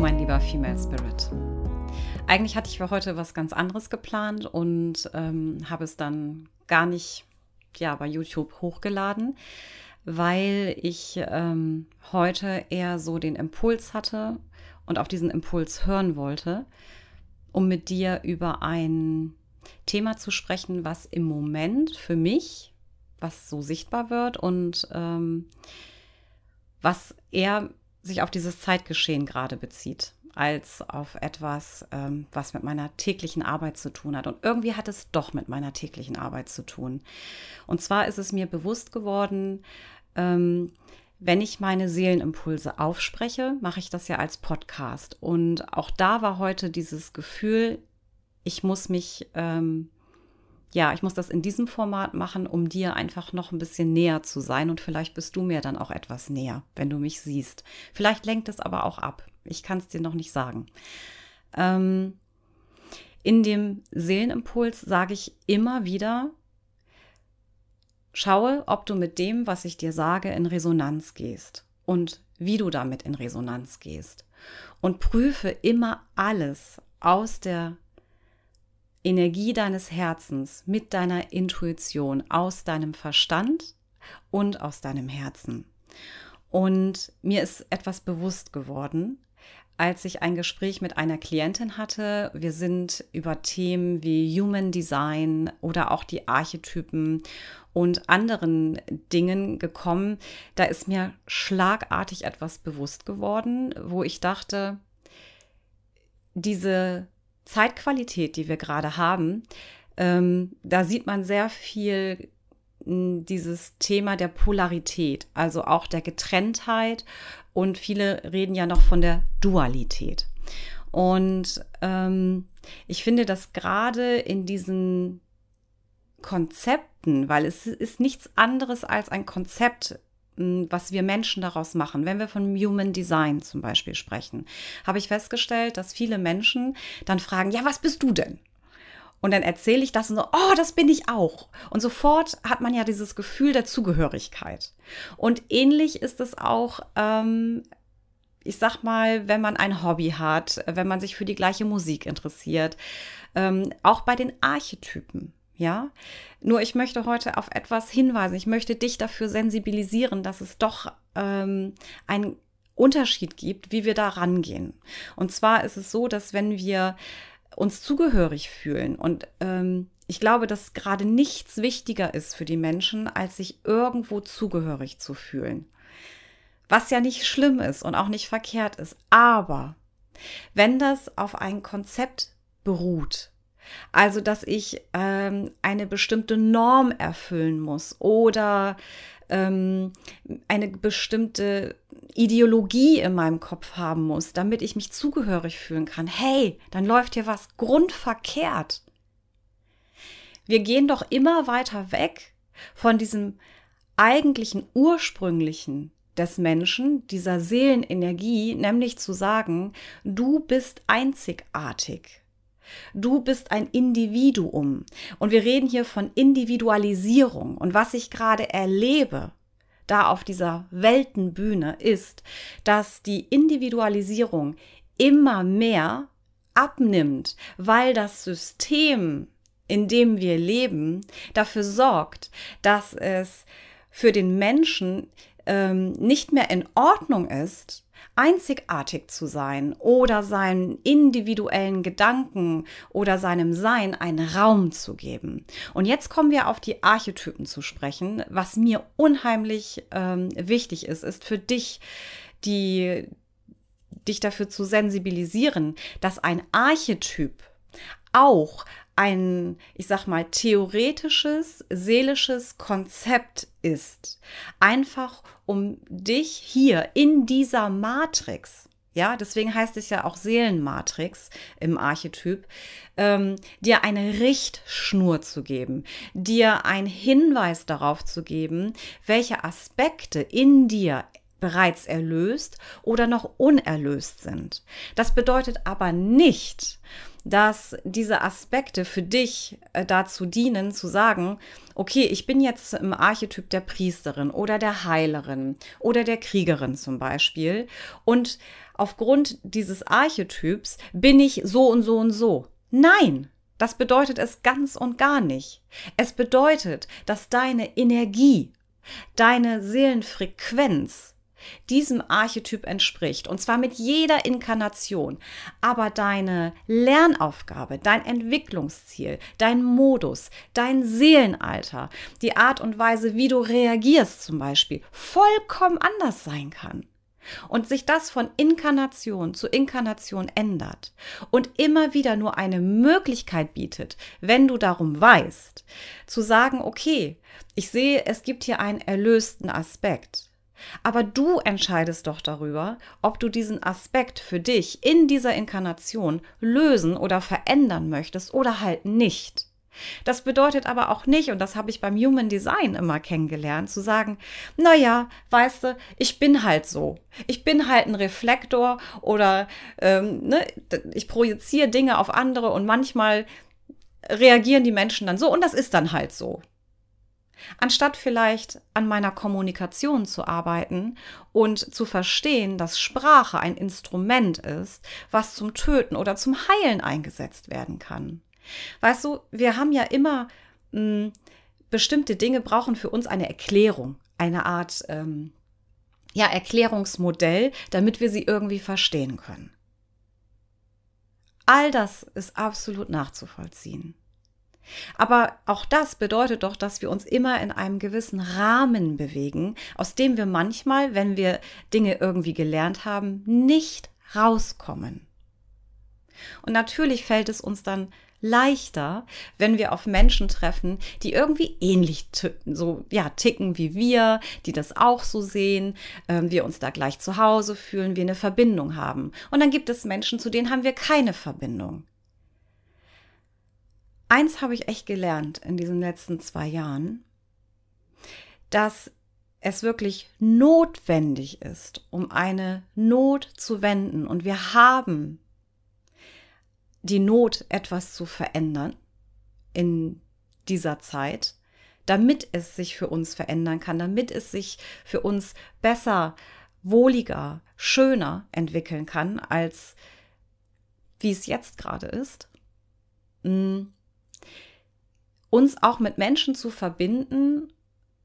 Mein lieber Female Spirit. Eigentlich hatte ich für heute was ganz anderes geplant und ähm, habe es dann gar nicht ja, bei YouTube hochgeladen, weil ich ähm, heute eher so den Impuls hatte und auf diesen Impuls hören wollte, um mit dir über ein Thema zu sprechen, was im Moment für mich, was so sichtbar wird und ähm, was eher sich auf dieses Zeitgeschehen gerade bezieht, als auf etwas, ähm, was mit meiner täglichen Arbeit zu tun hat. Und irgendwie hat es doch mit meiner täglichen Arbeit zu tun. Und zwar ist es mir bewusst geworden, ähm, wenn ich meine Seelenimpulse aufspreche, mache ich das ja als Podcast. Und auch da war heute dieses Gefühl, ich muss mich ähm, ja, ich muss das in diesem Format machen, um dir einfach noch ein bisschen näher zu sein und vielleicht bist du mir dann auch etwas näher, wenn du mich siehst. Vielleicht lenkt es aber auch ab. Ich kann es dir noch nicht sagen. Ähm, in dem Seelenimpuls sage ich immer wieder, schaue, ob du mit dem, was ich dir sage, in Resonanz gehst und wie du damit in Resonanz gehst. Und prüfe immer alles aus der Energie deines Herzens mit deiner Intuition aus deinem Verstand und aus deinem Herzen. Und mir ist etwas bewusst geworden, als ich ein Gespräch mit einer Klientin hatte. Wir sind über Themen wie Human Design oder auch die Archetypen und anderen Dingen gekommen. Da ist mir schlagartig etwas bewusst geworden, wo ich dachte, diese Zeitqualität, die wir gerade haben, ähm, da sieht man sehr viel hm, dieses Thema der Polarität, also auch der Getrenntheit und viele reden ja noch von der Dualität. Und ähm, ich finde, dass gerade in diesen Konzepten, weil es ist nichts anderes als ein Konzept, was wir Menschen daraus machen. Wenn wir von Human Design zum Beispiel sprechen, habe ich festgestellt, dass viele Menschen dann fragen, ja, was bist du denn? Und dann erzähle ich das und so, oh, das bin ich auch. Und sofort hat man ja dieses Gefühl der Zugehörigkeit. Und ähnlich ist es auch, ähm, ich sag mal, wenn man ein Hobby hat, wenn man sich für die gleiche Musik interessiert, ähm, auch bei den Archetypen. Ja, nur ich möchte heute auf etwas hinweisen. Ich möchte dich dafür sensibilisieren, dass es doch ähm, einen Unterschied gibt, wie wir da rangehen. Und zwar ist es so, dass wenn wir uns zugehörig fühlen und ähm, ich glaube, dass gerade nichts wichtiger ist für die Menschen, als sich irgendwo zugehörig zu fühlen. Was ja nicht schlimm ist und auch nicht verkehrt ist. Aber wenn das auf ein Konzept beruht, also, dass ich ähm, eine bestimmte Norm erfüllen muss oder ähm, eine bestimmte Ideologie in meinem Kopf haben muss, damit ich mich zugehörig fühlen kann. Hey, dann läuft hier was grundverkehrt. Wir gehen doch immer weiter weg von diesem eigentlichen ursprünglichen des Menschen, dieser Seelenenergie, nämlich zu sagen, du bist einzigartig. Du bist ein Individuum. Und wir reden hier von Individualisierung. Und was ich gerade erlebe, da auf dieser Weltenbühne, ist, dass die Individualisierung immer mehr abnimmt, weil das System, in dem wir leben, dafür sorgt, dass es für den Menschen ähm, nicht mehr in Ordnung ist, einzigartig zu sein oder seinen individuellen Gedanken oder seinem Sein einen Raum zu geben. Und jetzt kommen wir auf die Archetypen zu sprechen. Was mir unheimlich ähm, wichtig ist, ist für dich die dich dafür zu sensibilisieren, dass ein Archetyp auch ein, ich sag mal, theoretisches, seelisches Konzept ist. Einfach um dich hier in dieser Matrix, ja, deswegen heißt es ja auch Seelenmatrix im Archetyp, ähm, dir eine Richtschnur zu geben, dir einen Hinweis darauf zu geben, welche Aspekte in dir bereits erlöst oder noch unerlöst sind. Das bedeutet aber nicht, dass diese Aspekte für dich äh, dazu dienen, zu sagen, okay, ich bin jetzt im Archetyp der Priesterin oder der Heilerin oder der Kriegerin zum Beispiel und aufgrund dieses Archetyps bin ich so und so und so. Nein, das bedeutet es ganz und gar nicht. Es bedeutet, dass deine Energie, deine Seelenfrequenz diesem Archetyp entspricht. Und zwar mit jeder Inkarnation. Aber deine Lernaufgabe, dein Entwicklungsziel, dein Modus, dein Seelenalter, die Art und Weise, wie du reagierst zum Beispiel, vollkommen anders sein kann und sich das von Inkarnation zu Inkarnation ändert und immer wieder nur eine Möglichkeit bietet, wenn du darum weißt, zu sagen, okay, ich sehe, es gibt hier einen erlösten Aspekt. Aber du entscheidest doch darüber, ob du diesen Aspekt für dich in dieser Inkarnation lösen oder verändern möchtest oder halt nicht. Das bedeutet aber auch nicht, und das habe ich beim Human Design immer kennengelernt, zu sagen, naja, weißt du, ich bin halt so. Ich bin halt ein Reflektor oder ähm, ne, ich projiziere Dinge auf andere und manchmal reagieren die Menschen dann so und das ist dann halt so. Anstatt vielleicht an meiner Kommunikation zu arbeiten und zu verstehen, dass Sprache ein Instrument ist, was zum Töten oder zum Heilen eingesetzt werden kann. Weißt du, wir haben ja immer mh, hm, bestimmte Dinge brauchen für uns eine Erklärung, eine Art ähm, ja, Erklärungsmodell, damit wir sie irgendwie verstehen können. All das ist absolut nachzuvollziehen. Aber auch das bedeutet doch, dass wir uns immer in einem gewissen Rahmen bewegen, aus dem wir manchmal, wenn wir Dinge irgendwie gelernt haben, nicht rauskommen. Und natürlich fällt es uns dann leichter, wenn wir auf Menschen treffen, die irgendwie ähnlich so ja ticken wie wir, die das auch so sehen, äh, wir uns da gleich zu Hause fühlen, wir eine Verbindung haben. Und dann gibt es Menschen, zu denen haben wir keine Verbindung. Eins habe ich echt gelernt in diesen letzten zwei Jahren, dass es wirklich notwendig ist, um eine Not zu wenden. Und wir haben die Not, etwas zu verändern in dieser Zeit, damit es sich für uns verändern kann, damit es sich für uns besser, wohliger, schöner entwickeln kann, als wie es jetzt gerade ist. Mm. Uns auch mit Menschen zu verbinden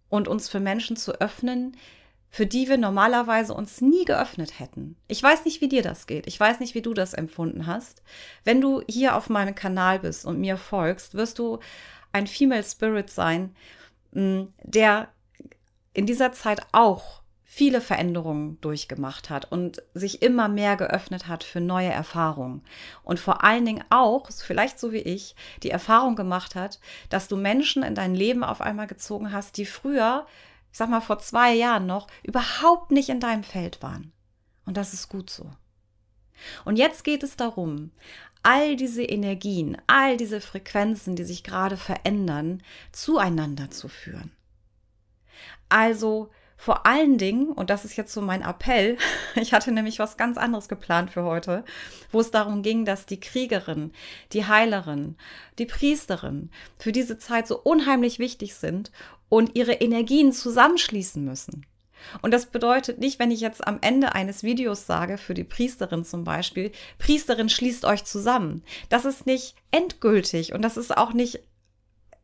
und uns für Menschen zu öffnen, für die wir normalerweise uns nie geöffnet hätten. Ich weiß nicht, wie dir das geht. Ich weiß nicht, wie du das empfunden hast. Wenn du hier auf meinem Kanal bist und mir folgst, wirst du ein Female Spirit sein, mm, der in dieser Zeit auch viele Veränderungen durchgemacht hat und sich immer mehr geöffnet hat für neue Erfahrungen. Und vor allen Dingen auch, vielleicht so wie ich, die Erfahrung gemacht hat, dass du Menschen in dein Leben auf einmal gezogen hast, die früher ich sag mal vor zwei Jahren noch, überhaupt nicht in deinem Feld waren. Und das ist gut so. Und jetzt geht es darum, all diese Energien, all diese Frequenzen, die sich gerade verändern, zueinander zu führen. Also vor allen Dingen, und das ist jetzt so mein Appell, ich hatte nämlich was ganz anderes geplant für heute, wo es darum ging, dass die Kriegerin, die Heilerin, die Priesterin für diese Zeit so unheimlich wichtig sind und ihre Energien zusammenschließen müssen. Und das bedeutet nicht, wenn ich jetzt am Ende eines Videos sage, für die Priesterin zum Beispiel, Priesterin schließt euch zusammen. Das ist nicht endgültig und das ist auch nicht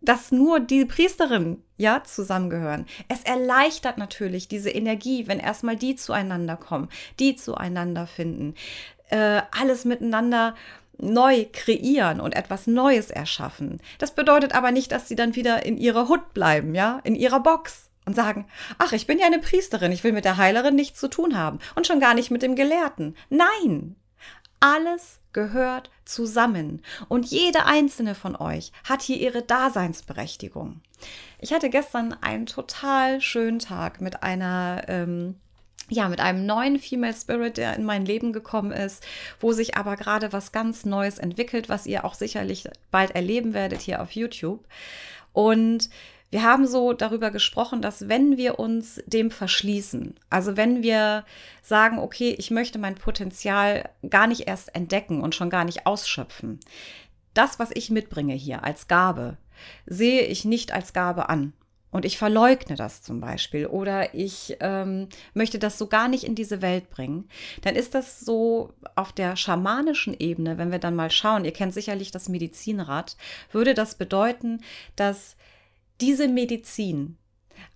dass nur die Priesterin ja zusammengehören. Es erleichtert natürlich diese Energie, wenn erstmal die zueinander kommen, die zueinander finden, äh, alles miteinander neu kreieren und etwas Neues erschaffen. Das bedeutet aber nicht, dass sie dann wieder in ihrer Hut bleiben, ja, in ihrer Box und sagen, ach, ich bin ja eine Priesterin, ich will mit der Heilerin nichts zu tun haben und schon gar nicht mit dem Gelehrten. Nein, alles gehört zusammen und jede einzelne von euch hat hier ihre Daseinsberechtigung. Ich hatte gestern einen total schönen Tag mit einer ähm, ja, mit einem neuen Female Spirit, der in mein Leben gekommen ist, wo sich aber gerade was ganz Neues entwickelt, was ihr auch sicherlich bald erleben werdet hier auf YouTube. Und wir haben so darüber gesprochen, dass wenn wir uns dem verschließen, also wenn wir sagen, okay, ich möchte mein Potenzial gar nicht erst entdecken und schon gar nicht ausschöpfen, das, was ich mitbringe hier als Gabe, sehe ich nicht als Gabe an. Und ich verleugne das zum Beispiel oder ich ähm, möchte das so gar nicht in diese Welt bringen, dann ist das so auf der schamanischen Ebene, wenn wir dann mal schauen, ihr kennt sicherlich das Medizinrad, würde das bedeuten, dass diese Medizin,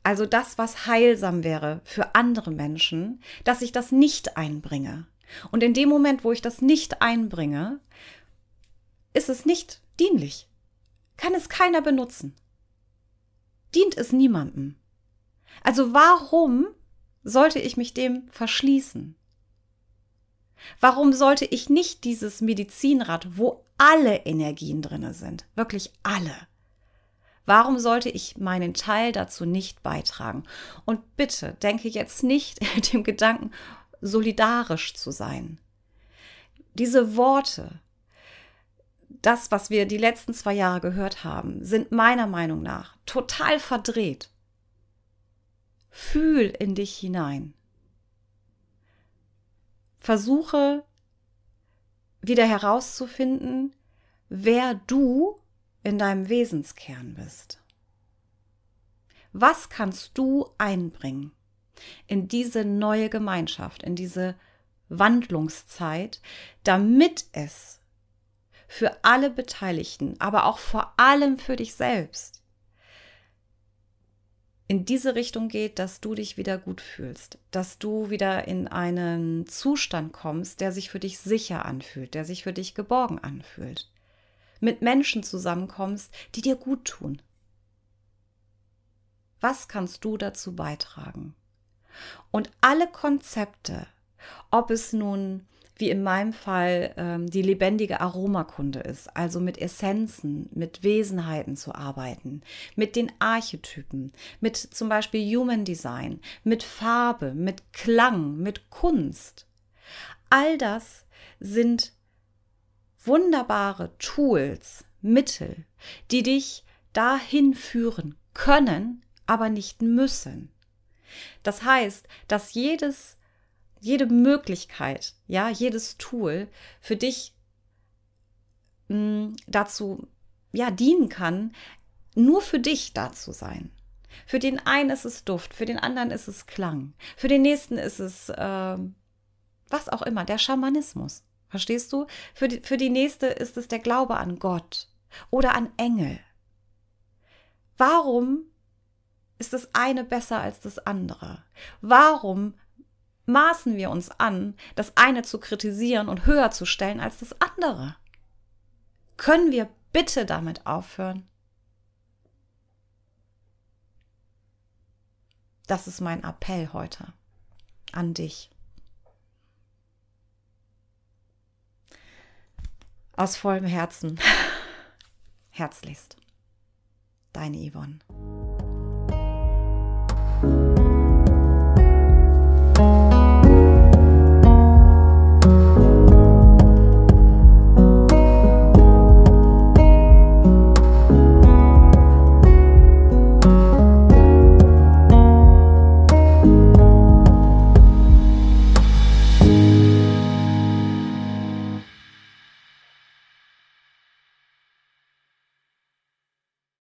also das, was heilsam wäre für andere Menschen, dass ich das nicht einbringe. Und in dem Moment, wo ich das nicht einbringe, ist es nicht dienlich. Kann es keiner benutzen. Dient es niemandem. Also warum sollte ich mich dem verschließen? Warum sollte ich nicht dieses Medizinrad, wo alle Energien drin sind, wirklich alle, Warum sollte ich meinen Teil dazu nicht beitragen? Und bitte denke jetzt nicht dem Gedanken, solidarisch zu sein. Diese Worte, das, was wir die letzten zwei Jahre gehört haben, sind meiner Meinung nach total verdreht. Fühl in dich hinein. Versuche wieder herauszufinden, wer du in deinem Wesenskern bist. Was kannst du einbringen in diese neue Gemeinschaft, in diese Wandlungszeit, damit es für alle Beteiligten, aber auch vor allem für dich selbst in diese Richtung geht, dass du dich wieder gut fühlst, dass du wieder in einen Zustand kommst, der sich für dich sicher anfühlt, der sich für dich geborgen anfühlt mit Menschen zusammenkommst, die dir gut tun. Was kannst du dazu beitragen? Und alle Konzepte, ob es nun wie in meinem Fall ähm, die lebendige Aromakunde ist, also mit Essenzen, mit Wesenheiten zu arbeiten, mit den Archetypen, mit zum Beispiel Human Design, mit Farbe, mit Klang, mit Kunst. All das sind wunderbare Tools, Mittel, die dich dahin führen können, aber nicht müssen. Das heißt, dass jedes, jede Möglichkeit, ja, jedes Tool für dich mh, hm, dazu, ja, dienen kann, nur für dich da zu sein. Für den einen ist es Duft, für den anderen ist es Klang, für den nächsten ist es äh, was auch immer, der Schamanismus. Verstehst du? Für die, für die nächste ist es der Glaube an Gott oder an Engel. Warum ist das eine besser als das andere? Warum maßen wir uns an, das eine zu kritisieren und höher zu stellen als das andere? Können wir bitte damit aufhören? Das ist mein Appell heute an dich. Aus vollem Herzen. Herzlichst. Deine Yvonne.